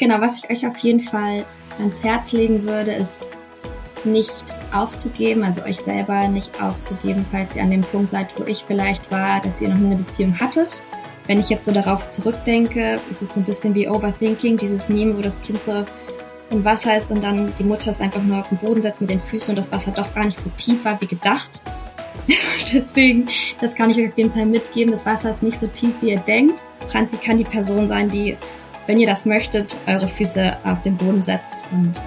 Genau, was ich euch auf jeden Fall ans Herz legen würde, ist nicht aufzugeben, also euch selber nicht aufzugeben, falls ihr an dem Punkt seid, wo ich vielleicht war, dass ihr noch eine Beziehung hattet. Wenn ich jetzt so darauf zurückdenke, ist es ein bisschen wie Overthinking, dieses Meme, wo das Kind so im Wasser ist und dann die Mutter es einfach nur auf den Boden setzt mit den Füßen und das Wasser doch gar nicht so tief war wie gedacht. Deswegen, das kann ich euch auf jeden Fall mitgeben. Das Wasser ist nicht so tief, wie ihr denkt. Franzi kann die Person sein, die, wenn ihr das möchtet, eure Füße auf den Boden setzt und äh,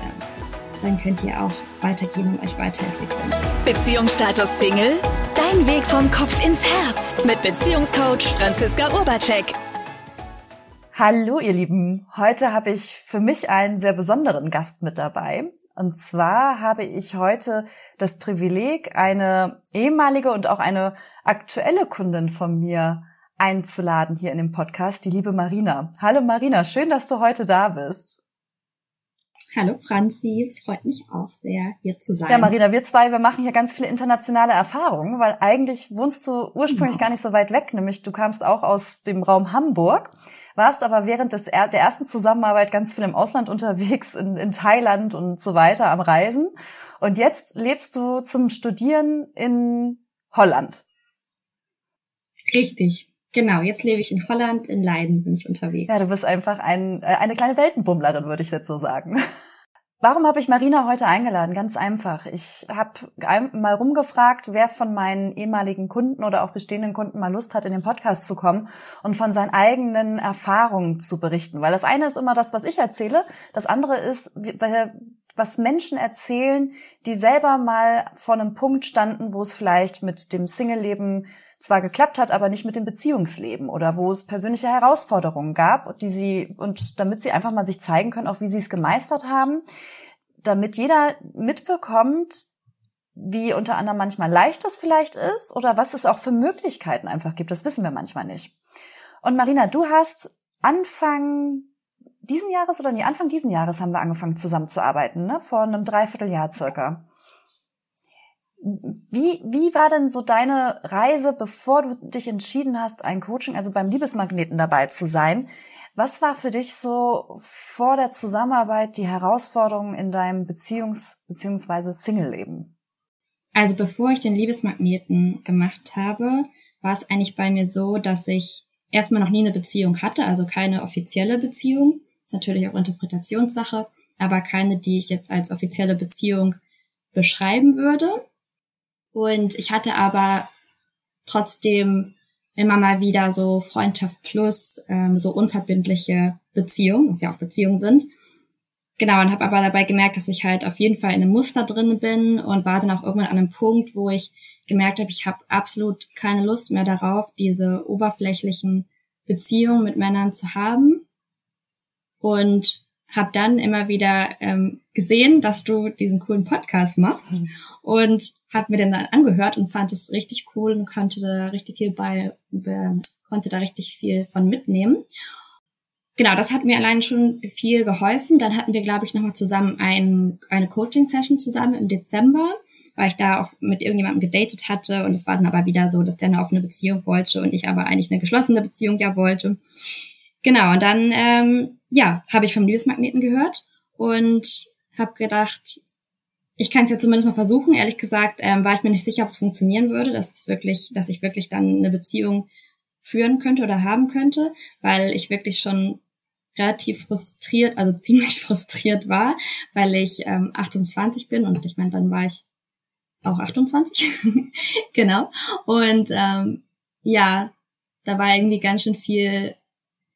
dann könnt ihr auch weitergehen und euch weiterentwickeln. Beziehungsstatus Single? Dein Weg vom Kopf ins Herz mit Beziehungscoach Franziska Urbacek. Hallo ihr Lieben, heute habe ich für mich einen sehr besonderen Gast mit dabei. Und zwar habe ich heute das Privileg, eine ehemalige und auch eine aktuelle Kundin von mir einzuladen hier in dem Podcast, die liebe Marina. Hallo Marina, schön, dass du heute da bist. Hallo Franzi, es freut mich auch sehr, hier zu sein. Ja, Marina, wir zwei, wir machen hier ganz viele internationale Erfahrungen, weil eigentlich wohnst du ursprünglich genau. gar nicht so weit weg, nämlich du kamst auch aus dem Raum Hamburg, warst aber während des, der ersten Zusammenarbeit ganz viel im Ausland unterwegs, in, in Thailand und so weiter am Reisen. Und jetzt lebst du zum Studieren in Holland. Richtig. Genau, jetzt lebe ich in Holland, in Leiden bin ich unterwegs. Ja, du bist einfach ein, äh, eine kleine Weltenbummlerin, würde ich jetzt so sagen. Warum habe ich Marina heute eingeladen? Ganz einfach. Ich habe mal rumgefragt, wer von meinen ehemaligen Kunden oder auch bestehenden Kunden mal Lust hat, in den Podcast zu kommen und von seinen eigenen Erfahrungen zu berichten. Weil das eine ist immer das, was ich erzähle. Das andere ist, was Menschen erzählen, die selber mal vor einem Punkt standen, wo es vielleicht mit dem Single-Leben zwar geklappt hat, aber nicht mit dem Beziehungsleben oder wo es persönliche Herausforderungen gab, die sie und damit sie einfach mal sich zeigen können, auch wie sie es gemeistert haben, damit jeder mitbekommt, wie unter anderem manchmal leicht das vielleicht ist oder was es auch für Möglichkeiten einfach gibt. Das wissen wir manchmal nicht. Und Marina, du hast Anfang diesen Jahres oder nee, Anfang diesen Jahres haben wir angefangen zusammenzuarbeiten, ne? Vor einem Dreivierteljahr circa. Wie, wie war denn so deine Reise, bevor du dich entschieden hast, ein Coaching, also beim Liebesmagneten dabei zu sein? Was war für dich so vor der Zusammenarbeit die Herausforderung in deinem Beziehungs- bzw. Single-Leben? Also bevor ich den Liebesmagneten gemacht habe, war es eigentlich bei mir so, dass ich erstmal noch nie eine Beziehung hatte, also keine offizielle Beziehung. ist natürlich auch Interpretationssache, aber keine, die ich jetzt als offizielle Beziehung beschreiben würde. Und ich hatte aber trotzdem immer mal wieder so Freundschaft plus, ähm, so unverbindliche Beziehungen, was ja auch Beziehungen sind. Genau, und habe aber dabei gemerkt, dass ich halt auf jeden Fall in einem Muster drin bin und war dann auch irgendwann an einem Punkt, wo ich gemerkt habe, ich habe absolut keine Lust mehr darauf, diese oberflächlichen Beziehungen mit Männern zu haben. Und habe dann immer wieder ähm, gesehen, dass du diesen coolen Podcast machst mhm. und habe mir den dann angehört und fand es richtig cool und konnte da richtig viel bei, be, konnte da richtig viel von mitnehmen. Genau, das hat mir allein schon viel geholfen. Dann hatten wir, glaube ich, nochmal zusammen ein, eine Coaching-Session zusammen im Dezember, weil ich da auch mit irgendjemandem gedatet hatte und es war dann aber wieder so, dass der eine offene Beziehung wollte und ich aber eigentlich eine geschlossene Beziehung ja wollte. Genau, und dann ähm, ja, habe ich vom Liebesmagneten gehört und habe gedacht, ich kann es ja zumindest mal versuchen. Ehrlich gesagt, ähm, war ich mir nicht sicher, ob es funktionieren würde, dass es wirklich, dass ich wirklich dann eine Beziehung führen könnte oder haben könnte, weil ich wirklich schon relativ frustriert, also ziemlich frustriert war, weil ich ähm, 28 bin und ich meine, dann war ich auch 28, genau. Und ähm, ja, da war irgendwie ganz schön viel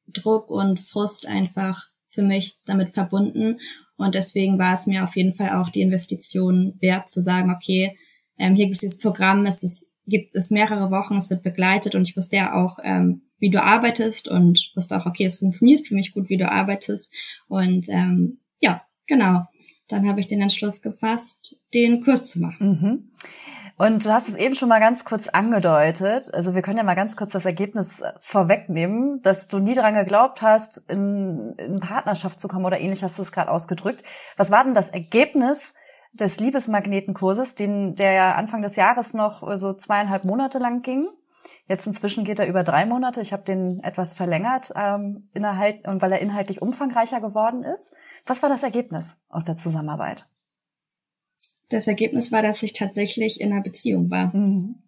Druck und Frust einfach für mich damit verbunden. Und deswegen war es mir auf jeden Fall auch die Investition wert zu sagen, okay, ähm, hier gibt es dieses Programm, es ist, gibt es mehrere Wochen, es wird begleitet und ich wusste ja auch, ähm, wie du arbeitest und wusste auch, okay, es funktioniert für mich gut, wie du arbeitest. Und ähm, ja, genau. Dann habe ich den Entschluss gefasst, den Kurs zu machen. Mhm. Und du hast es eben schon mal ganz kurz angedeutet. Also wir können ja mal ganz kurz das Ergebnis äh, vorwegnehmen, dass du nie dran geglaubt hast, in, in Partnerschaft zu kommen oder ähnlich hast du es gerade ausgedrückt. Was war denn das Ergebnis des Liebesmagnetenkurses, den, der ja Anfang des Jahres noch so zweieinhalb Monate lang ging? Jetzt inzwischen geht er über drei Monate. Ich habe den etwas verlängert, ähm, innerhalb, und weil er inhaltlich umfangreicher geworden ist. Was war das Ergebnis aus der Zusammenarbeit? Das Ergebnis war, dass ich tatsächlich in einer Beziehung war. Mhm.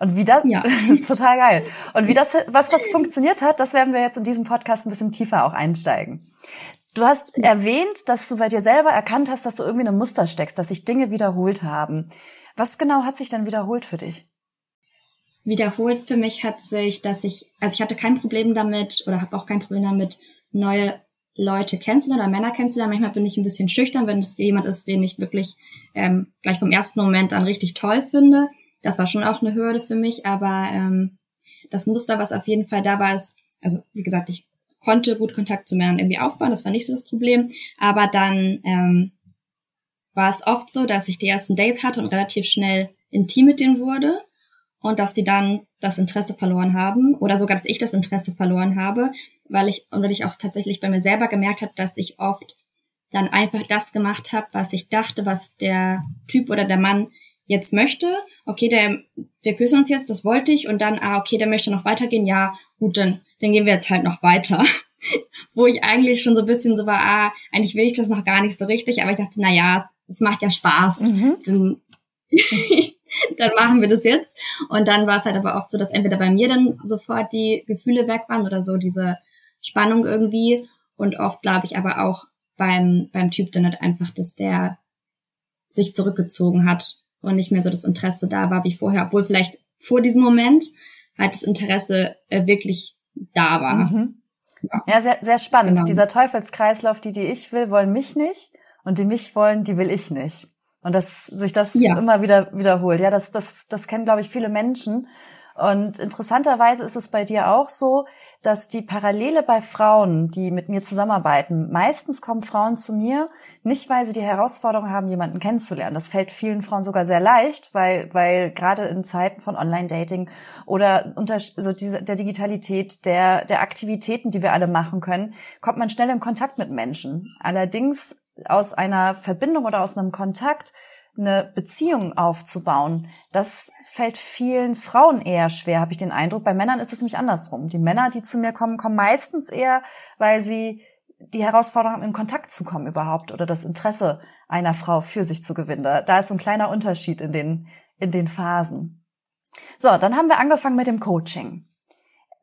Und wie das, ja. das ist total geil. Und wie das, was, was funktioniert hat, das werden wir jetzt in diesem Podcast ein bisschen tiefer auch einsteigen. Du hast ja. erwähnt, dass du bei dir selber erkannt hast, dass du irgendwie in einem Muster steckst, dass sich Dinge wiederholt haben. Was genau hat sich dann wiederholt für dich? Wiederholt für mich hat sich, dass ich, also ich hatte kein Problem damit oder habe auch kein Problem damit, neue Leute kennenzulernen oder Männer kennenzulernen. Manchmal bin ich ein bisschen schüchtern, wenn es jemand ist, den ich wirklich ähm, gleich vom ersten Moment an richtig toll finde. Das war schon auch eine Hürde für mich, aber ähm, das Muster, was auf jeden Fall da war, ist, also wie gesagt, ich konnte gut Kontakt zu Männern irgendwie aufbauen, das war nicht so das Problem, aber dann ähm, war es oft so, dass ich die ersten Dates hatte und relativ schnell intim mit denen wurde und dass die dann das Interesse verloren haben oder sogar, dass ich das Interesse verloren habe, weil ich und weil ich auch tatsächlich bei mir selber gemerkt habe, dass ich oft dann einfach das gemacht habe, was ich dachte, was der Typ oder der Mann jetzt möchte. Okay, der, wir küssen uns jetzt, das wollte ich und dann, ah, okay, der möchte noch weitergehen. Ja, gut, dann, dann gehen wir jetzt halt noch weiter. Wo ich eigentlich schon so ein bisschen so war, ah, eigentlich will ich das noch gar nicht so richtig, aber ich dachte, na ja, es macht ja Spaß. Mhm. Dann, dann machen wir das jetzt. Und dann war es halt aber oft so, dass entweder bei mir dann sofort die Gefühle weg waren oder so diese Spannung irgendwie. Und oft glaube ich aber auch beim, beim Typ dann halt einfach, dass der sich zurückgezogen hat und nicht mehr so das Interesse da war wie vorher, obwohl vielleicht vor diesem Moment halt das Interesse äh, wirklich da war. Mhm. Ja. ja, sehr, sehr spannend. Genau. Dieser Teufelskreislauf, die, die ich will, wollen mich nicht und die mich wollen, die will ich nicht. Und dass sich das ja. immer wieder wiederholt. Ja, das, das, das kennen, glaube ich, viele Menschen. Und interessanterweise ist es bei dir auch so, dass die Parallele bei Frauen, die mit mir zusammenarbeiten, meistens kommen Frauen zu mir, nicht weil sie die Herausforderung haben, jemanden kennenzulernen. Das fällt vielen Frauen sogar sehr leicht, weil, weil gerade in Zeiten von Online-Dating oder unter so dieser, der Digitalität, der, der Aktivitäten, die wir alle machen können, kommt man schnell in Kontakt mit Menschen. Allerdings aus einer Verbindung oder aus einem Kontakt eine Beziehung aufzubauen, das fällt vielen Frauen eher schwer, habe ich den Eindruck. Bei Männern ist es nämlich andersrum. Die Männer, die zu mir kommen, kommen meistens eher, weil sie die Herausforderung haben, in Kontakt zu kommen überhaupt oder das Interesse einer Frau für sich zu gewinnen. Da, da ist so ein kleiner Unterschied in den, in den Phasen. So, dann haben wir angefangen mit dem Coaching.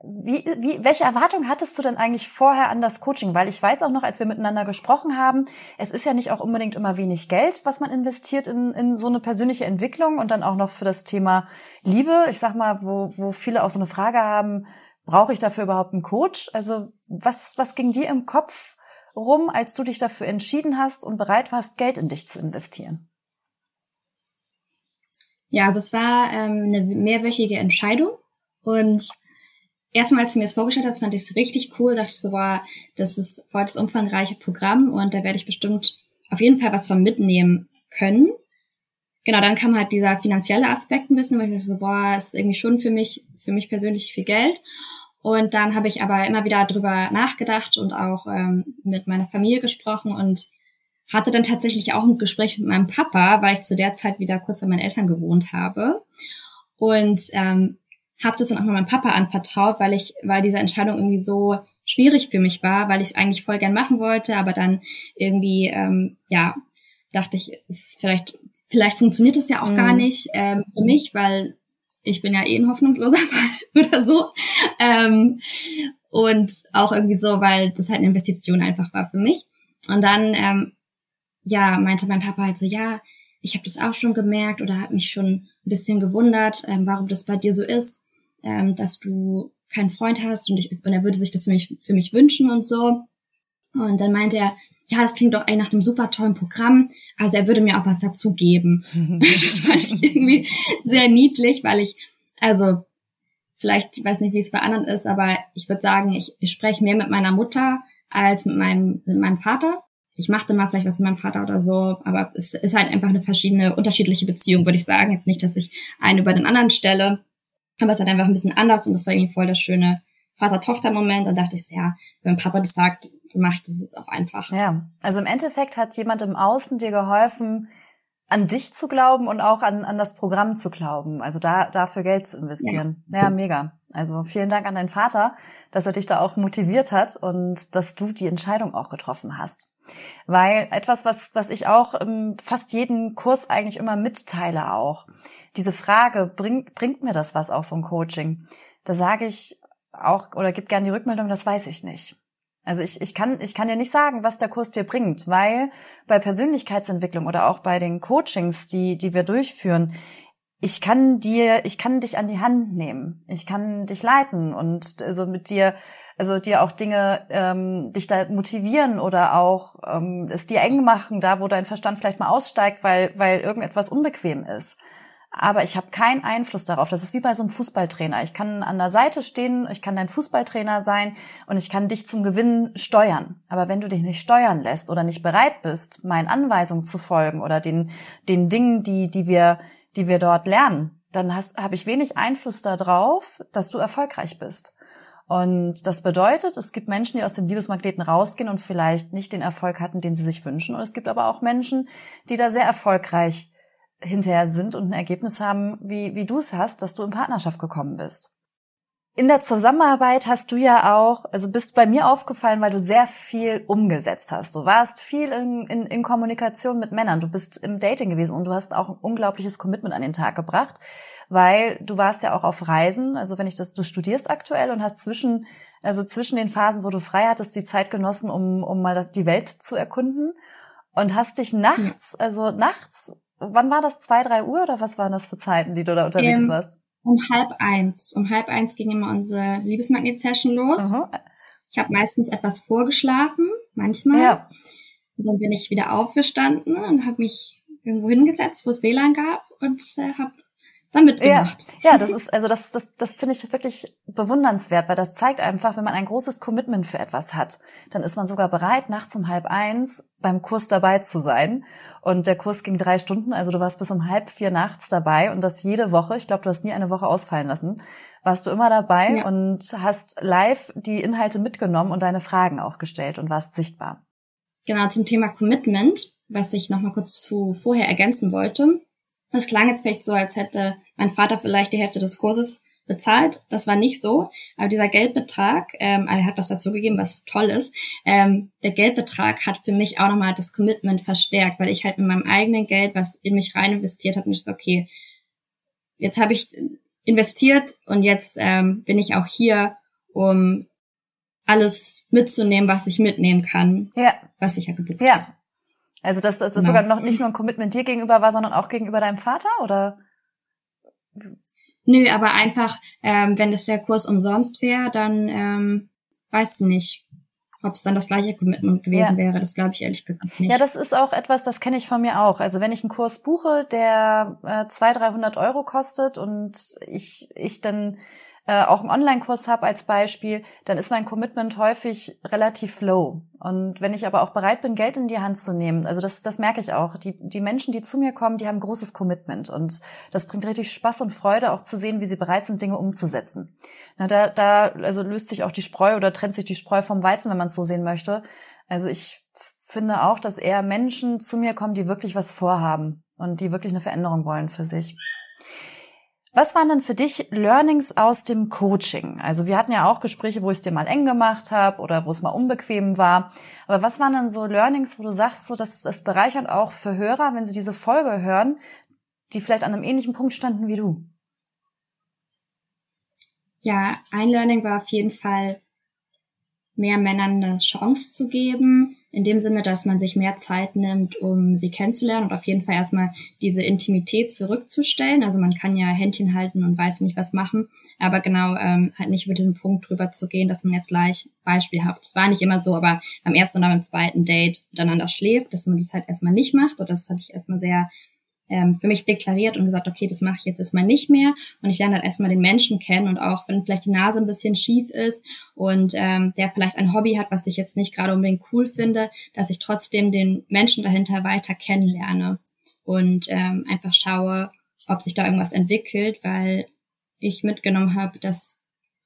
Wie, wie, welche Erwartung hattest du denn eigentlich vorher an das Coaching? Weil ich weiß auch noch, als wir miteinander gesprochen haben, es ist ja nicht auch unbedingt immer wenig Geld, was man investiert in, in so eine persönliche Entwicklung und dann auch noch für das Thema Liebe. Ich sag mal, wo, wo viele auch so eine Frage haben, brauche ich dafür überhaupt einen Coach? Also was, was ging dir im Kopf rum, als du dich dafür entschieden hast und bereit warst, Geld in dich zu investieren? Ja, also es war ähm, eine mehrwöchige Entscheidung und erstmal, als sie mir das vorgestellt hat, fand ich es richtig cool. Dachte ich so, war, das ist voll das umfangreiche Programm und da werde ich bestimmt auf jeden Fall was von mitnehmen können. Genau, dann kam halt dieser finanzielle Aspekt ein bisschen, weil ich dachte so, boah, ist irgendwie schon für mich, für mich persönlich viel Geld. Und dann habe ich aber immer wieder drüber nachgedacht und auch ähm, mit meiner Familie gesprochen und hatte dann tatsächlich auch ein Gespräch mit meinem Papa, weil ich zu der Zeit wieder kurz bei meinen Eltern gewohnt habe. Und ähm, habe das dann auch mal meinem Papa anvertraut, weil ich, weil diese Entscheidung irgendwie so schwierig für mich war, weil ich es eigentlich voll gern machen wollte, aber dann irgendwie, ähm, ja, dachte ich, ist vielleicht, vielleicht funktioniert das ja auch mhm. gar nicht ähm, für mich, weil ich bin ja eh ein hoffnungsloser Fall oder so. Ähm, und auch irgendwie so, weil das halt eine Investition einfach war für mich. Und dann, ähm, ja, meinte mein Papa halt so, ja, ich habe das auch schon gemerkt oder hat mich schon ein bisschen gewundert, ähm, warum das bei dir so ist ähm, dass du keinen Freund hast und, ich, und er würde sich das für mich, für mich wünschen und so. Und dann meinte er, ja, das klingt doch eigentlich nach einem super tollen Programm. Also er würde mir auch was dazugeben. das fand ich irgendwie sehr niedlich, weil ich, also vielleicht, ich weiß nicht, wie es bei anderen ist, aber ich würde sagen, ich, ich spreche mehr mit meiner Mutter als mit meinem, mit meinem Vater. Ich machte mal vielleicht was mit meinem Vater oder so, aber es ist halt einfach eine verschiedene, unterschiedliche Beziehung, würde ich sagen. Jetzt nicht, dass ich einen über den anderen stelle, aber es hat einfach ein bisschen anders und das war irgendwie voll der schöne Vater-Tochter-Moment. Dann dachte ich, ja, wenn Papa das sagt, dann mache ich das jetzt auch einfach. Ja, also im Endeffekt hat jemand im Außen dir geholfen, an dich zu glauben und auch an, an das Programm zu glauben. Also da dafür Geld zu investieren. Ja, ja mega. Also vielen Dank an deinen Vater, dass er dich da auch motiviert hat und dass du die Entscheidung auch getroffen hast. Weil etwas, was, was ich auch im fast jeden Kurs eigentlich immer mitteile auch, diese Frage, bringt, bringt mir das was auch so ein Coaching? Da sage ich auch oder gib gerne die Rückmeldung, das weiß ich nicht. Also ich, ich, kann, ich kann dir nicht sagen, was der Kurs dir bringt, weil bei Persönlichkeitsentwicklung oder auch bei den Coachings, die, die wir durchführen, ich kann dir, ich kann dich an die Hand nehmen, ich kann dich leiten und so also mit dir, also dir auch Dinge, ähm, dich da motivieren oder auch ähm, es dir eng machen, da wo dein Verstand vielleicht mal aussteigt, weil, weil irgendetwas unbequem ist aber ich habe keinen Einfluss darauf. Das ist wie bei so einem Fußballtrainer. Ich kann an der Seite stehen, ich kann dein Fußballtrainer sein und ich kann dich zum Gewinn steuern. Aber wenn du dich nicht steuern lässt oder nicht bereit bist, meinen Anweisungen zu folgen oder den, den Dingen, die, die wir, die wir dort lernen, dann habe ich wenig Einfluss darauf, dass du erfolgreich bist. Und das bedeutet, es gibt Menschen, die aus dem Liebesmagneten rausgehen und vielleicht nicht den Erfolg hatten, den sie sich wünschen. Und es gibt aber auch Menschen, die da sehr erfolgreich hinterher sind und ein Ergebnis haben, wie, wie du es hast, dass du in Partnerschaft gekommen bist. In der Zusammenarbeit hast du ja auch, also bist bei mir aufgefallen, weil du sehr viel umgesetzt hast. Du warst viel in, in, in Kommunikation mit Männern, du bist im Dating gewesen und du hast auch ein unglaubliches Commitment an den Tag gebracht, weil du warst ja auch auf Reisen. Also wenn ich das, du studierst aktuell und hast zwischen, also zwischen den Phasen, wo du frei hattest, die Zeit genossen, um, um mal die Welt zu erkunden und hast dich nachts, also nachts wann war das? Zwei, drei Uhr oder was waren das für Zeiten, die du da unterwegs ähm, warst? Um halb eins. Um halb eins ging immer unsere Liebesmagnet-Session los. Aha. Ich habe meistens etwas vorgeschlafen, manchmal. Ja. Und dann bin ich wieder aufgestanden und habe mich irgendwo hingesetzt, wo es WLAN gab und äh, habe da mitgemacht. Ja, ja, das ist, also das, das, das finde ich wirklich bewundernswert, weil das zeigt einfach, wenn man ein großes Commitment für etwas hat, dann ist man sogar bereit, nachts um halb eins beim Kurs dabei zu sein. Und der Kurs ging drei Stunden, also du warst bis um halb vier nachts dabei und das jede Woche. Ich glaube, du hast nie eine Woche ausfallen lassen. Warst du immer dabei ja. und hast live die Inhalte mitgenommen und deine Fragen auch gestellt und warst sichtbar. Genau, zum Thema Commitment, was ich nochmal kurz zu vorher ergänzen wollte. Das klang jetzt vielleicht so, als hätte mein Vater vielleicht die Hälfte des Kurses bezahlt. Das war nicht so. Aber dieser Geldbetrag, ähm, er hat was dazu gegeben, was toll ist. Ähm, der Geldbetrag hat für mich auch nochmal das Commitment verstärkt, weil ich halt mit meinem eigenen Geld, was in mich rein investiert habe, nicht okay, jetzt habe ich investiert und jetzt ähm, bin ich auch hier, um alles mitzunehmen, was ich mitnehmen kann, ja. was ich ja gebucht ja. habe. Also dass, dass das genau. sogar noch nicht nur ein Commitment dir gegenüber war, sondern auch gegenüber deinem Vater, oder? Nö, aber einfach, ähm, wenn es der Kurs umsonst wäre, dann ähm, weiß ich nicht, ob es dann das gleiche Commitment gewesen ja. wäre. Das glaube ich ehrlich gesagt nicht. Ja, das ist auch etwas, das kenne ich von mir auch. Also wenn ich einen Kurs buche, der äh, 200, 300 Euro kostet und ich, ich dann äh, auch einen Online-Kurs habe als Beispiel, dann ist mein Commitment häufig relativ low. Und wenn ich aber auch bereit bin, Geld in die Hand zu nehmen, also das, das merke ich auch. Die, die Menschen, die zu mir kommen, die haben großes Commitment. Und das bringt richtig Spaß und Freude, auch zu sehen, wie sie bereit sind, Dinge umzusetzen. Na, da, da also löst sich auch die Spreu oder trennt sich die Spreu vom Weizen, wenn man es so sehen möchte. Also ich finde auch, dass eher Menschen zu mir kommen, die wirklich was vorhaben und die wirklich eine Veränderung wollen für sich. Was waren denn für dich Learnings aus dem Coaching? Also wir hatten ja auch Gespräche, wo ich es dir mal eng gemacht habe oder wo es mal unbequem war. Aber was waren denn so Learnings, wo du sagst, so dass das bereichert auch für Hörer, wenn sie diese Folge hören, die vielleicht an einem ähnlichen Punkt standen wie du? Ja, ein Learning war auf jeden Fall, mehr Männern eine Chance zu geben, in dem Sinne, dass man sich mehr Zeit nimmt, um sie kennenzulernen und auf jeden Fall erstmal diese Intimität zurückzustellen. Also man kann ja Händchen halten und weiß nicht was machen, aber genau ähm, halt nicht über diesen Punkt drüber zu gehen, dass man jetzt gleich beispielhaft, es war nicht immer so, aber beim ersten oder beim zweiten Date miteinander schläft, dass man das halt erstmal nicht macht. Und das habe ich erstmal sehr ähm, für mich deklariert und gesagt, okay, das mache ich jetzt erstmal nicht mehr. Und ich lerne halt erstmal den Menschen kennen und auch, wenn vielleicht die Nase ein bisschen schief ist und ähm, der vielleicht ein Hobby hat, was ich jetzt nicht gerade unbedingt cool finde, dass ich trotzdem den Menschen dahinter weiter kennenlerne und ähm, einfach schaue, ob sich da irgendwas entwickelt, weil ich mitgenommen habe, dass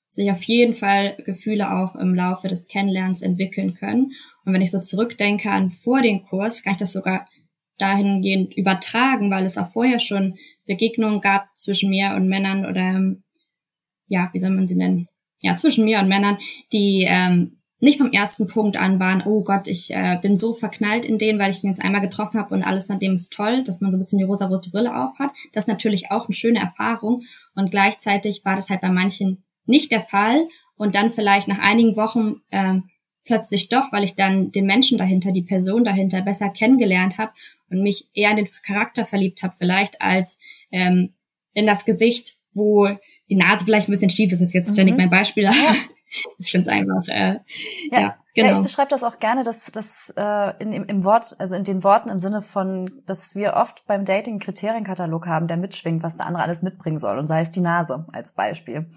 sich auf jeden Fall Gefühle auch im Laufe des Kennenlernens entwickeln können. Und wenn ich so zurückdenke an vor den Kurs, kann ich das sogar dahingehend übertragen, weil es auch vorher schon Begegnungen gab zwischen mir und Männern oder ja, wie soll man sie nennen? Ja, zwischen mir und Männern, die ähm, nicht vom ersten Punkt an waren, oh Gott, ich äh, bin so verknallt in den, weil ich den jetzt einmal getroffen habe und alles an dem ist toll, dass man so ein bisschen die rosa-rote Brille auf hat. Das ist natürlich auch eine schöne Erfahrung und gleichzeitig war das halt bei manchen nicht der Fall und dann vielleicht nach einigen Wochen äh, plötzlich doch, weil ich dann den Menschen dahinter, die Person dahinter besser kennengelernt habe und mich eher in den Charakter verliebt habe vielleicht als ähm, in das Gesicht, wo die Nase vielleicht ein bisschen schief ist, ist jetzt ständig mhm. mein Beispiel. Ja. ich finde es einfach, äh, ja, ja, genau. Ja, ich beschreibe das auch gerne, dass das äh, in, im, im Wort, also in den Worten im Sinne von, dass wir oft beim Dating einen Kriterienkatalog haben, der mitschwingt, was der andere alles mitbringen soll. Und sei es die Nase als Beispiel.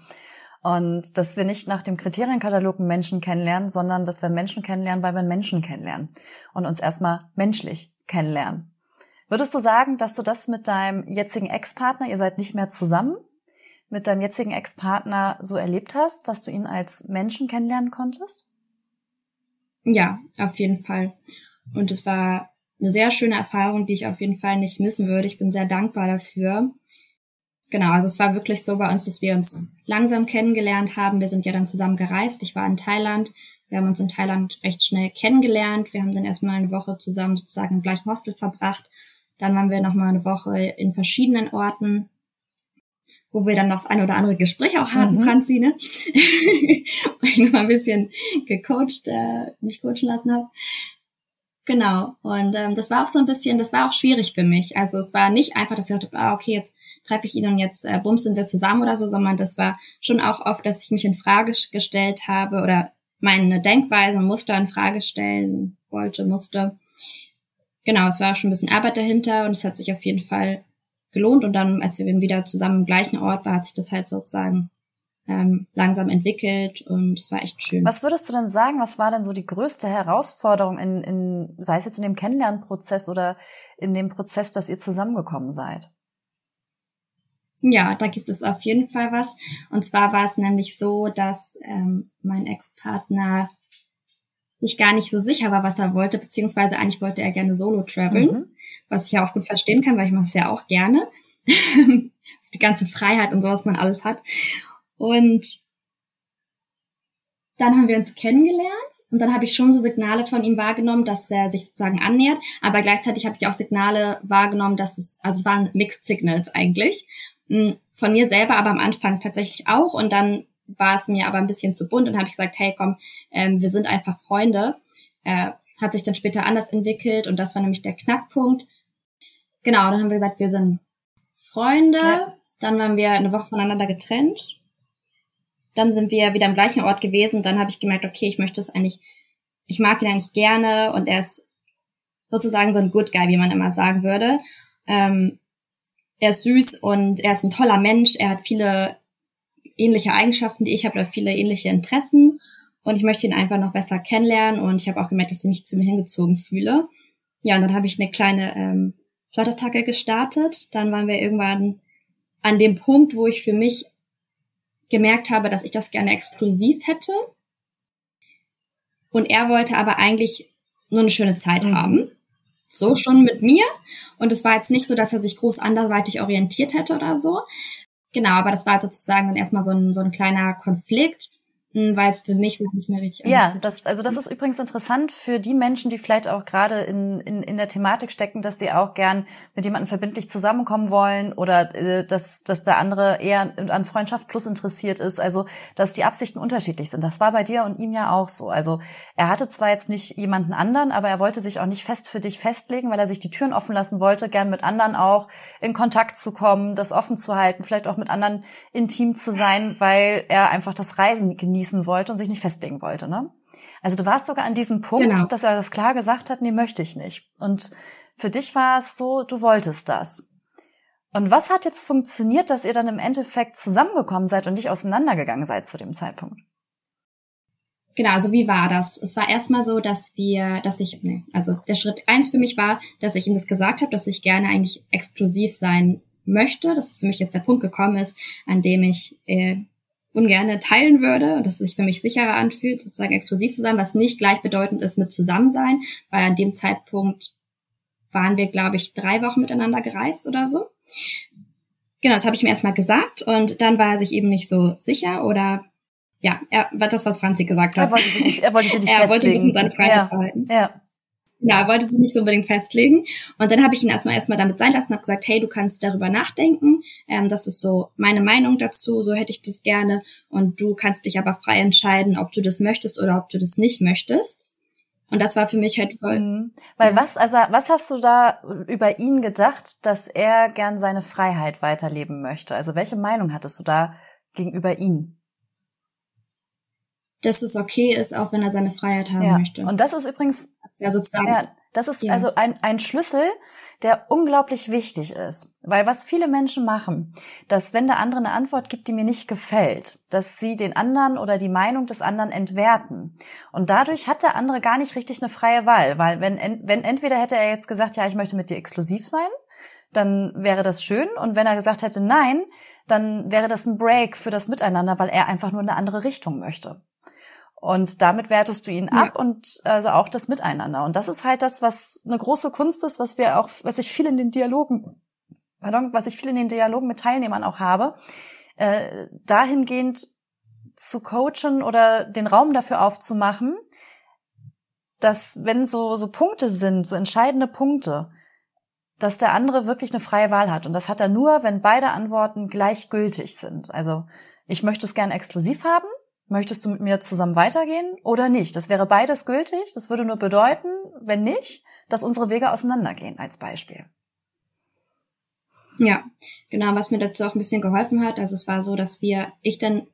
Und dass wir nicht nach dem Kriterienkatalog Menschen kennenlernen, sondern dass wir Menschen kennenlernen, weil wir Menschen kennenlernen und uns erstmal menschlich kennenlernen. Würdest du sagen, dass du das mit deinem jetzigen Ex-Partner, ihr seid nicht mehr zusammen, mit deinem jetzigen Ex-Partner so erlebt hast, dass du ihn als Menschen kennenlernen konntest? Ja, auf jeden Fall. Und es war eine sehr schöne Erfahrung, die ich auf jeden Fall nicht missen würde. Ich bin sehr dankbar dafür. Genau, also es war wirklich so bei uns, dass wir uns langsam kennengelernt haben. Wir sind ja dann zusammen gereist. Ich war in Thailand. Wir haben uns in Thailand recht schnell kennengelernt. Wir haben dann erstmal eine Woche zusammen sozusagen im gleichen Hostel verbracht. Dann waren wir nochmal eine Woche in verschiedenen Orten wo wir dann noch das ein oder andere Gespräch auch hatten, mhm. Franzi, ne? wo ich noch mal ein bisschen gecoacht, äh, mich coachen lassen habe. Genau. Und ähm, das war auch so ein bisschen, das war auch schwierig für mich. Also es war nicht einfach, dass ich dachte, ah, okay, jetzt treffe ich ihn und jetzt äh, bumsen wir zusammen oder so, sondern das war schon auch oft, dass ich mich in Frage gestellt habe oder meine Denkweise und Muster in Frage stellen wollte, musste. Genau, es war auch schon ein bisschen Arbeit dahinter und es hat sich auf jeden Fall gelohnt. Und dann, als wir wieder zusammen im gleichen Ort waren, hat sich das halt sozusagen ähm, langsam entwickelt und es war echt schön. Was würdest du denn sagen, was war denn so die größte Herausforderung in, in sei es jetzt in dem Kennenlernprozess oder in dem Prozess, dass ihr zusammengekommen seid? Ja, da gibt es auf jeden Fall was. Und zwar war es nämlich so, dass ähm, mein Ex-Partner sich gar nicht so sicher war, was er wollte, beziehungsweise eigentlich wollte er gerne solo traveln, mhm. was ich ja auch gut verstehen kann, weil ich mache es ja auch gerne. die ganze Freiheit und so, was man alles hat. Und dann haben wir uns kennengelernt und dann habe ich schon so Signale von ihm wahrgenommen, dass er sich sozusagen annähert, aber gleichzeitig habe ich auch Signale wahrgenommen, dass es, also es waren Mixed Signals eigentlich, hm, von mir selber, aber am Anfang tatsächlich auch und dann war es mir aber ein bisschen zu bunt und habe ich gesagt, hey komm, ähm, wir sind einfach Freunde. Äh, hat sich dann später anders entwickelt und das war nämlich der Knackpunkt. Genau, dann haben wir gesagt, wir sind Freunde. Ja. Dann waren wir eine Woche voneinander getrennt. Dann sind wir wieder am gleichen Ort gewesen und dann habe ich gemerkt, okay, ich möchte es eigentlich, ich mag ihn eigentlich gerne und er ist sozusagen so ein Good Guy, wie man immer sagen würde. Ähm, er ist süß und er ist ein toller Mensch. Er hat viele ähnliche Eigenschaften, die ich habe, oder viele ähnliche Interessen. Und ich möchte ihn einfach noch besser kennenlernen. Und ich habe auch gemerkt, dass ich mich zu mir hingezogen fühle. Ja, und dann habe ich eine kleine ähm, Flottattacke gestartet. Dann waren wir irgendwann an dem Punkt, wo ich für mich gemerkt habe, dass ich das gerne exklusiv hätte. Und er wollte aber eigentlich nur eine schöne Zeit mhm. haben. So schon mit mir. Und es war jetzt nicht so, dass er sich groß anderweitig orientiert hätte oder so. Genau, aber das war sozusagen dann erstmal so ein, so ein kleiner Konflikt. Hm, weil es für mich sich nicht mehr richtig Ja, das, also das ist übrigens interessant für die Menschen, die vielleicht auch gerade in, in, in der Thematik stecken, dass sie auch gern mit jemandem verbindlich zusammenkommen wollen oder äh, dass, dass der andere eher an Freundschaft plus interessiert ist. Also, dass die Absichten unterschiedlich sind. Das war bei dir und ihm ja auch so. Also, er hatte zwar jetzt nicht jemanden anderen, aber er wollte sich auch nicht fest für dich festlegen, weil er sich die Türen offen lassen wollte, gern mit anderen auch in Kontakt zu kommen, das offen zu halten, vielleicht auch mit anderen intim zu sein, weil er einfach das Reisen genießt genießen wollte und sich nicht festlegen wollte, ne? Also du warst sogar an diesem Punkt, genau. dass er das klar gesagt hat, nee, möchte ich nicht. Und für dich war es so, du wolltest das. Und was hat jetzt funktioniert, dass ihr dann im Endeffekt zusammengekommen seid und nicht auseinandergegangen seid zu dem Zeitpunkt? Genau, also wie war das? Es war erstmal so, dass wir, dass ich, nee, also der Schritt eins für mich war, dass ich ihm das gesagt habe, dass ich gerne eigentlich exklusiv sein möchte, dass es für mich jetzt der Punkt gekommen ist, an dem ich äh, ungerne teilen würde und dass es sich für mich sicherer anfühlt, sozusagen exklusiv zu sein, was nicht gleichbedeutend ist mit Zusammensein, weil an dem Zeitpunkt waren wir, glaube ich, drei Wochen miteinander gereist oder so. genau, das habe ich mir erstmal gesagt und dann war er sich eben nicht so sicher oder ja, er war das, was Franzi gesagt hat. Er wollte sie nicht, er wollte sie nicht er festlegen. wollte ein bisschen seine Freiheit ja. behalten. Ja. Ja, er wollte sich nicht so unbedingt festlegen. Und dann habe ich ihn erstmal erstmal damit sein lassen, habe gesagt, hey, du kannst darüber nachdenken. Ähm, das ist so meine Meinung dazu, so hätte ich das gerne. Und du kannst dich aber frei entscheiden, ob du das möchtest oder ob du das nicht möchtest. Und das war für mich halt voll. Mhm. Weil was, also was hast du da über ihn gedacht, dass er gern seine Freiheit weiterleben möchte? Also welche Meinung hattest du da gegenüber ihm? Dass es okay ist, auch wenn er seine Freiheit haben ja. möchte. Und das ist übrigens ja sozusagen. Ja, das ist Ja. also ein, ein Schlüssel, der unglaublich wichtig ist. Weil was viele Menschen machen, dass wenn der andere eine Antwort gibt, die mir nicht gefällt, dass sie den anderen oder die Meinung des anderen entwerten. Und dadurch hat der andere gar nicht richtig eine freie Wahl. Weil wenn, en- wenn entweder hätte er jetzt gesagt, ja, ich möchte mit dir exklusiv sein, dann wäre das schön. Und wenn er gesagt hätte, nein, dann wäre das ein Break für das Miteinander, weil er einfach nur in eine andere Richtung möchte. Und damit wertest du ihn Ja. ab und also auch das Miteinander. Und das ist halt das, was eine große Kunst ist, was wir auch, was ich viel in den Dialogen, pardon, was ich viel in den Dialogen mit Teilnehmern auch habe, äh, dahingehend zu coachen oder den Raum dafür aufzumachen, dass wenn so, so Punkte sind, so entscheidende Punkte, dass der andere wirklich eine freie Wahl hat. Und das hat er nur, wenn beide Antworten gleichgültig sind. Also, ich möchte es gerne exklusiv haben. Möchtest du mit mir zusammen weitergehen oder nicht? Das wäre beides gültig. Das würde nur bedeuten, wenn nicht, dass unsere Wege auseinandergehen, als Beispiel. Ja, genau, was mir dazu auch ein bisschen geholfen hat. Also es war so, dass wir, ich dann,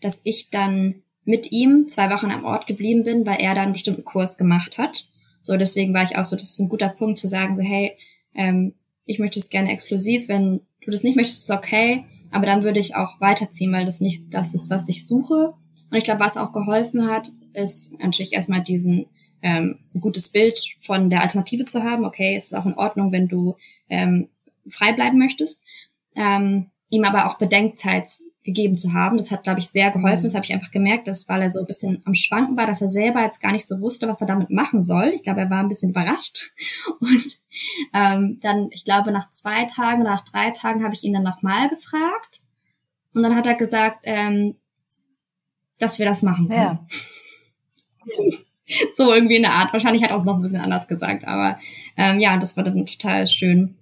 dass ich dann mit ihm zwei Wochen am Ort geblieben bin, weil er da einen bestimmten Kurs gemacht hat. So, deswegen war ich auch so, das ist ein guter Punkt zu sagen, so, hey, ähm, ich möchte es gerne exklusiv, wenn du das nicht möchtest, ist okay, aber dann würde ich auch weiterziehen, weil das nicht das ist, was ich suche. Und ich glaube, was auch geholfen hat, ist natürlich erstmal diesen ähm, gutes Bild von der Alternative zu haben. Okay, es ist auch in Ordnung, wenn du ähm, frei bleiben möchtest. Ähm, ihm aber auch Bedenkzeit gegeben zu haben. Das hat, glaube ich, sehr geholfen. Das habe ich einfach gemerkt, dass weil er so ein bisschen am Schwanken war, dass er selber jetzt gar nicht so wusste, was er damit machen soll. Ich glaube, er war ein bisschen überrascht. Und ähm, dann, ich glaube, nach zwei Tagen oder nach drei Tagen habe ich ihn dann nochmal gefragt. Und dann hat er gesagt, ähm, dass wir das machen können. Ja. so irgendwie in der Art. Wahrscheinlich hat er es noch ein bisschen anders gesagt, aber ähm, ja, das war dann total schön.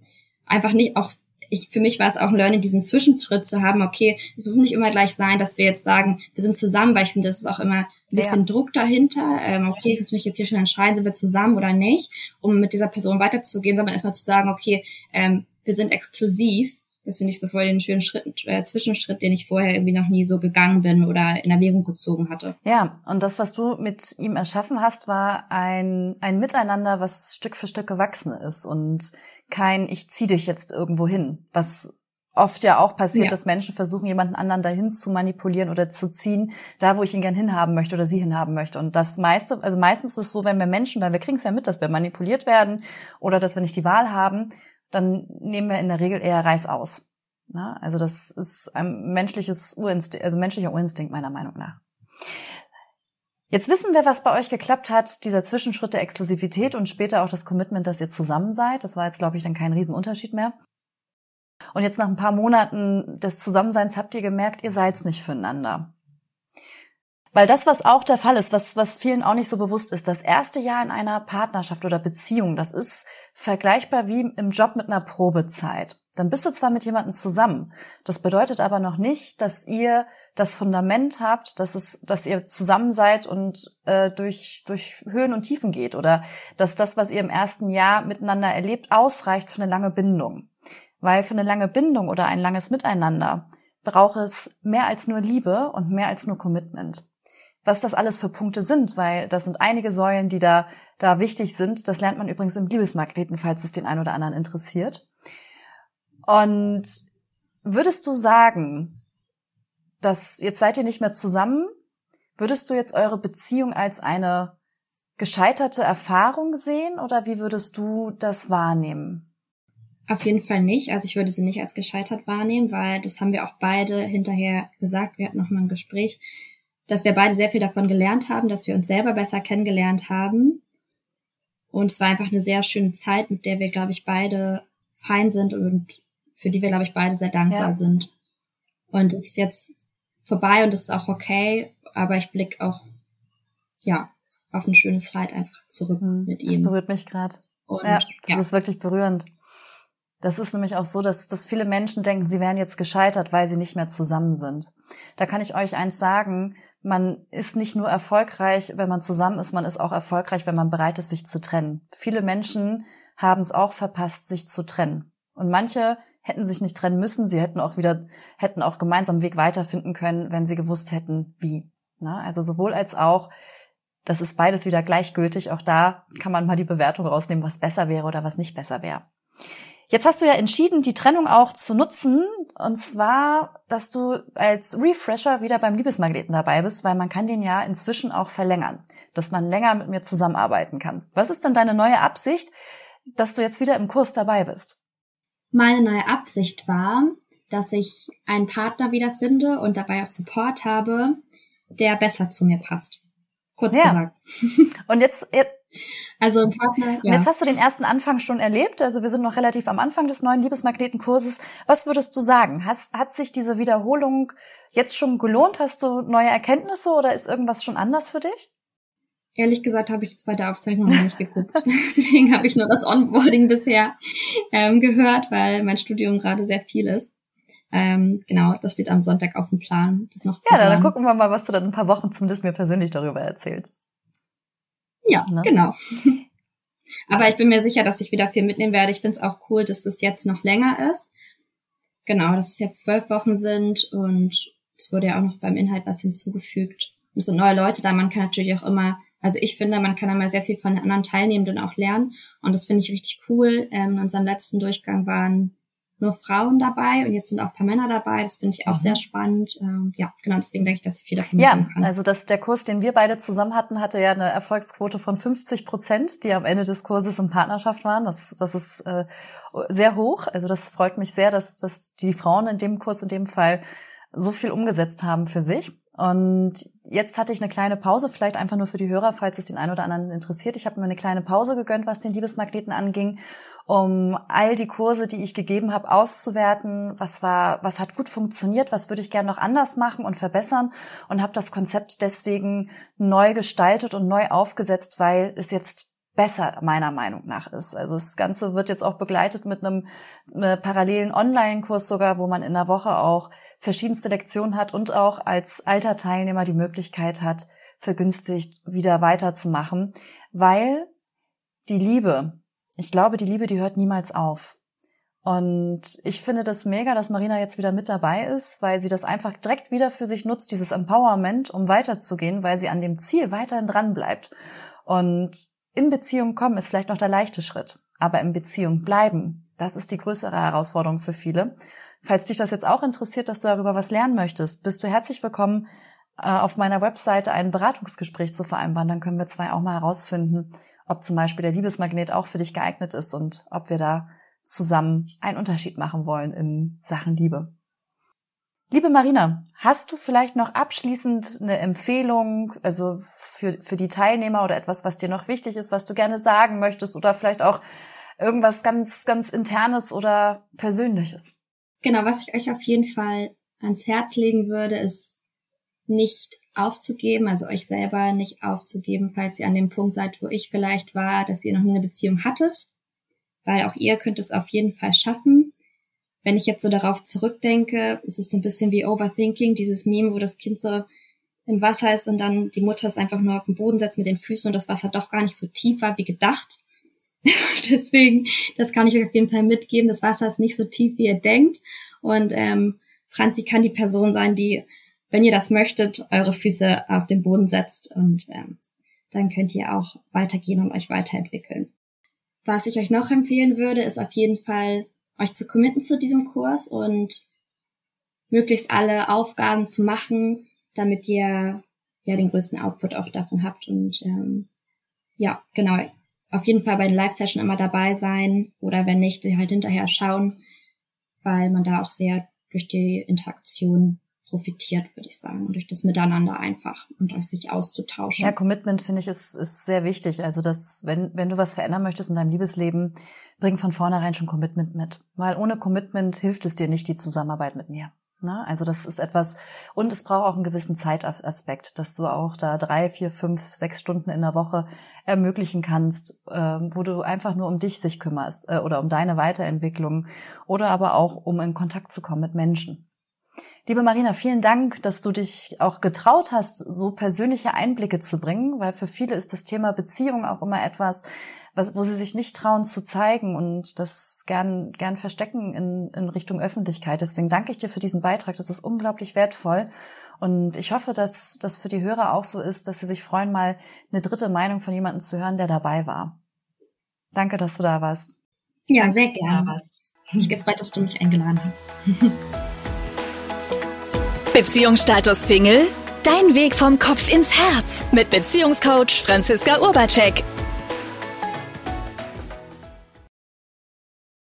Einfach nicht auch ich, für mich war es auch ein Learning, diesen Zwischenschritt zu haben, okay, es muss nicht immer gleich sein, dass wir jetzt sagen, wir sind zusammen, weil ich finde, das ist auch immer ein bisschen Ja. Druck dahinter. Ähm, okay, ich muss mich jetzt hier schon entscheiden, sind wir zusammen oder nicht, um mit dieser Person weiterzugehen, sondern erstmal zu sagen, okay, ähm, wir sind exklusiv. Das finde ich so voll den schönen Schritt, äh, Zwischenschritt, den ich vorher irgendwie noch nie so gegangen bin oder in Erwägung gezogen hatte. Ja, und das, was du mit ihm erschaffen hast, war ein, ein Miteinander, was Stück für Stück gewachsen ist und kein Ich zieh dich jetzt irgendwo hin, was oft ja auch passiert, Ja. dass Menschen versuchen, jemanden anderen dahin zu manipulieren oder zu ziehen, da wo ich ihn gern hinhaben möchte oder sie hinhaben möchte. Und das meiste, also meistens ist es so, wenn wir Menschen, weil wir kriegen es ja mit, dass wir manipuliert werden oder dass wir nicht die Wahl haben, dann nehmen wir in der Regel eher Reiß aus. Na, also das ist ein menschliches Urinstinkt, also menschlicher Urinstinkt meiner Meinung nach. Jetzt wissen wir, was bei euch geklappt hat, dieser Zwischenschritt der Exklusivität und später auch das Commitment, dass ihr zusammen seid. Das war jetzt, glaube ich, dann kein Riesenunterschied mehr. Und jetzt nach ein paar Monaten des Zusammenseins habt ihr gemerkt, ihr seid's nicht füreinander. Weil das, was auch der Fall ist, was, was vielen auch nicht so bewusst ist, das erste Jahr in einer Partnerschaft oder Beziehung, das ist vergleichbar wie im Job mit einer Probezeit. Dann bist du zwar mit jemandem zusammen, das bedeutet aber noch nicht, dass ihr das Fundament habt, dass es, dass ihr zusammen seid und äh, durch durch Höhen und Tiefen geht oder dass das, was ihr im ersten Jahr miteinander erlebt, ausreicht für eine lange Bindung. Weil für eine lange Bindung oder ein langes Miteinander braucht es mehr als nur Liebe und mehr als nur Commitment was das alles für Punkte sind, weil das sind einige Säulen, die da, da wichtig sind. Das lernt man übrigens im Liebesmagneten, falls es den einen oder anderen interessiert. Und würdest du sagen, dass jetzt seid ihr nicht mehr zusammen, würdest du jetzt eure Beziehung als eine gescheiterte Erfahrung sehen oder wie würdest du das wahrnehmen? Auf jeden Fall nicht. Also ich würde sie nicht als gescheitert wahrnehmen, weil das haben wir auch beide hinterher gesagt. Wir hatten noch mal ein Gespräch, dass wir beide sehr viel davon gelernt haben, dass wir uns selber besser kennengelernt haben. Und es war einfach eine sehr schöne Zeit, mit der wir, glaube ich, beide fein sind und für die wir, glaube ich, beide sehr dankbar ja. sind. Und es ist jetzt vorbei und es ist auch okay, aber ich blicke auch, ja, auf ein schönes Zeit einfach zurück mhm. mit ihm. Das berührt mich gerade. Ja, das ja. ist wirklich berührend. Das ist nämlich auch so, dass, dass viele Menschen denken, sie wären jetzt gescheitert, weil sie nicht mehr zusammen sind. Da kann ich euch eins sagen, man ist nicht nur erfolgreich, wenn man zusammen ist, man ist auch erfolgreich, wenn man bereit ist, sich zu trennen. Viele Menschen haben es auch verpasst, sich zu trennen. Und manche hätten sich nicht trennen müssen, sie hätten auch wieder, hätten auch gemeinsam einen Weg weiterfinden können, wenn sie gewusst hätten, wie. Na, also sowohl als auch, das ist beides wieder gleichgültig. Auch da kann man mal die Bewertung rausnehmen, was besser wäre oder was nicht besser wäre. Jetzt hast du ja entschieden, die Trennung auch zu nutzen, und zwar, dass du als Refresher wieder beim Liebesmagneten dabei bist, weil man kann den ja inzwischen auch verlängern, dass man länger mit mir zusammenarbeiten kann. Was ist denn deine neue Absicht, dass du jetzt wieder im Kurs dabei bist? Meine neue Absicht war, dass ich einen Partner wiederfinde und dabei auch Support habe, der besser zu mir passt. Kurz ja. gesagt. Und jetzt, jetzt also ein Partner. Ja. Und jetzt hast du den ersten Anfang schon erlebt. Also wir sind noch relativ am Anfang des neuen Liebesmagnetenkurses. Was würdest du sagen? Hast, hat sich diese Wiederholung jetzt schon gelohnt? Hast du neue Erkenntnisse oder ist irgendwas schon anders für dich? Ehrlich gesagt habe ich die zweite Aufzeichnung noch nicht geguckt. Deswegen habe ich nur das Onboarding bisher ähm, gehört, weil mein Studium gerade sehr viel ist. Ähm, genau, das steht am Sonntag auf dem Plan. Das noch zu ja, dann gucken wir mal, was du dann ein paar Wochen zumindest mir persönlich darüber erzählst. Ja, ne? genau. Aber ich bin mir sicher, dass ich wieder viel mitnehmen werde. Ich finde es auch cool, dass es jetzt noch länger ist. Genau, dass es jetzt zwölf Wochen sind und es wurde ja auch noch beim Inhalt was hinzugefügt. Und es sind neue Leute da. Man kann natürlich auch immer, also ich finde, man kann immer sehr viel von den anderen Teilnehmenden auch lernen. Und das finde ich richtig cool. Ähm, in unserem letzten Durchgang waren nur Frauen dabei und jetzt sind auch ein paar Männer dabei. Das finde ich auch mhm. sehr spannend. Ähm, ja, genau, deswegen denke ich, dass ich viel davon ja, kann. Ja, also das, der Kurs, den wir beide zusammen hatten, hatte ja eine Erfolgsquote von 50 Prozent, die am Ende des Kurses in Partnerschaft waren. Das, das ist äh, sehr hoch. Also das freut mich sehr, dass, dass die Frauen in dem Kurs in dem Fall so viel umgesetzt haben für sich. Und jetzt hatte ich eine kleine Pause, vielleicht einfach nur für die Hörer, falls es den einen oder anderen interessiert. Ich habe mir eine kleine Pause gegönnt, was den Liebesmagneten anging, um all die Kurse, die ich gegeben habe, auszuwerten. Was war, was hat gut funktioniert, was würde ich gerne noch anders machen und verbessern und habe das Konzept deswegen neu gestaltet und neu aufgesetzt, weil es jetzt besser meiner Meinung nach ist. Also das Ganze wird jetzt auch begleitet mit einem, äh, parallelen Online-Kurs sogar, wo man in der Woche auch verschiedenste Lektionen hat und auch als alter Teilnehmer die Möglichkeit hat, vergünstigt wieder weiterzumachen, weil die Liebe, ich glaube, die Liebe, die hört niemals auf. Und ich finde das mega, dass Marina jetzt wieder mit dabei ist, weil sie das einfach direkt wieder für sich nutzt, dieses Empowerment, um weiterzugehen, weil sie an dem Ziel weiterhin dran bleibt. Und in Beziehung kommen ist vielleicht noch der leichte Schritt, aber in Beziehung bleiben, das ist die größere Herausforderung für viele. Falls dich das jetzt auch interessiert, dass du darüber was lernen möchtest, bist du herzlich willkommen, äh, auf meiner Webseite ein Beratungsgespräch zu vereinbaren. Dann können wir zwei auch mal herausfinden, ob zum Beispiel der Liebesmagnet auch für dich geeignet ist und ob wir da zusammen einen Unterschied machen wollen in Sachen Liebe. Liebe Marina, hast du vielleicht noch abschließend eine Empfehlung, also für, für die Teilnehmer oder etwas, was dir noch wichtig ist, was du gerne sagen möchtest oder vielleicht auch irgendwas ganz, ganz Internes oder Persönliches? Genau, was ich euch auf jeden Fall ans Herz legen würde, ist nicht aufzugeben, also euch selber nicht aufzugeben, falls ihr an dem Punkt seid, wo ich vielleicht war, dass ihr noch nie eine Beziehung hattet, weil auch ihr könnt es auf jeden Fall schaffen. Wenn ich jetzt so darauf zurückdenke, ist es ein bisschen wie Overthinking, dieses Meme, wo das Kind so im Wasser ist und dann die Mutter es einfach nur auf den Boden setzt mit den Füßen und das Wasser doch gar nicht so tief war wie gedacht. Deswegen, das kann ich euch auf jeden Fall mitgeben. Das Wasser ist nicht so tief, wie ihr denkt. Und ähm, Franzi kann die Person sein, die, wenn ihr das möchtet, eure Füße auf den Boden setzt und ähm, dann könnt ihr auch weitergehen und euch weiterentwickeln. Was ich euch noch empfehlen würde, ist auf jeden Fall, euch zu committen zu diesem Kurs und möglichst alle Aufgaben zu machen, damit ihr ja den größten Output auch davon habt und ähm, ja, genau, auf jeden Fall bei den Live-Session immer dabei sein oder wenn nicht, halt hinterher schauen, weil man da auch sehr durch die Interaktion profitiert, würde ich sagen, durch das Miteinander einfach und durch sich auszutauschen. Ja, Commitment finde ich ist, ist sehr wichtig. Also dass, wenn, wenn du was verändern möchtest in deinem Liebesleben, bring von vornherein schon Commitment mit. Weil ohne Commitment hilft es dir nicht die Zusammenarbeit mit mir. Na, also das ist etwas, und es braucht auch einen gewissen Zeitaspekt, dass du auch da drei, vier, fünf, sechs Stunden in der Woche ermöglichen kannst, äh, wo du einfach nur um dich sich kümmerst äh, oder um deine Weiterentwicklung oder aber auch um in Kontakt zu kommen mit Menschen. Liebe Marina, vielen Dank, dass du dich auch getraut hast, so persönliche Einblicke zu bringen, weil für viele ist das Thema Beziehung auch immer etwas, was, wo sie sich nicht trauen zu zeigen und das gern, gern verstecken in, in Richtung Öffentlichkeit. Deswegen danke ich dir für diesen Beitrag. Das ist unglaublich wertvoll. Und ich hoffe, dass das für die Hörer auch so ist, dass sie sich freuen, mal eine dritte Meinung von jemandem zu hören, der dabei war. Danke, dass du da warst. Ja, sehr gerne. Mich gefreut, dass du mich eingeladen hast. Beziehungsstatus Single? Dein Weg vom Kopf ins Herz mit Beziehungscoach Franziska Urbacek.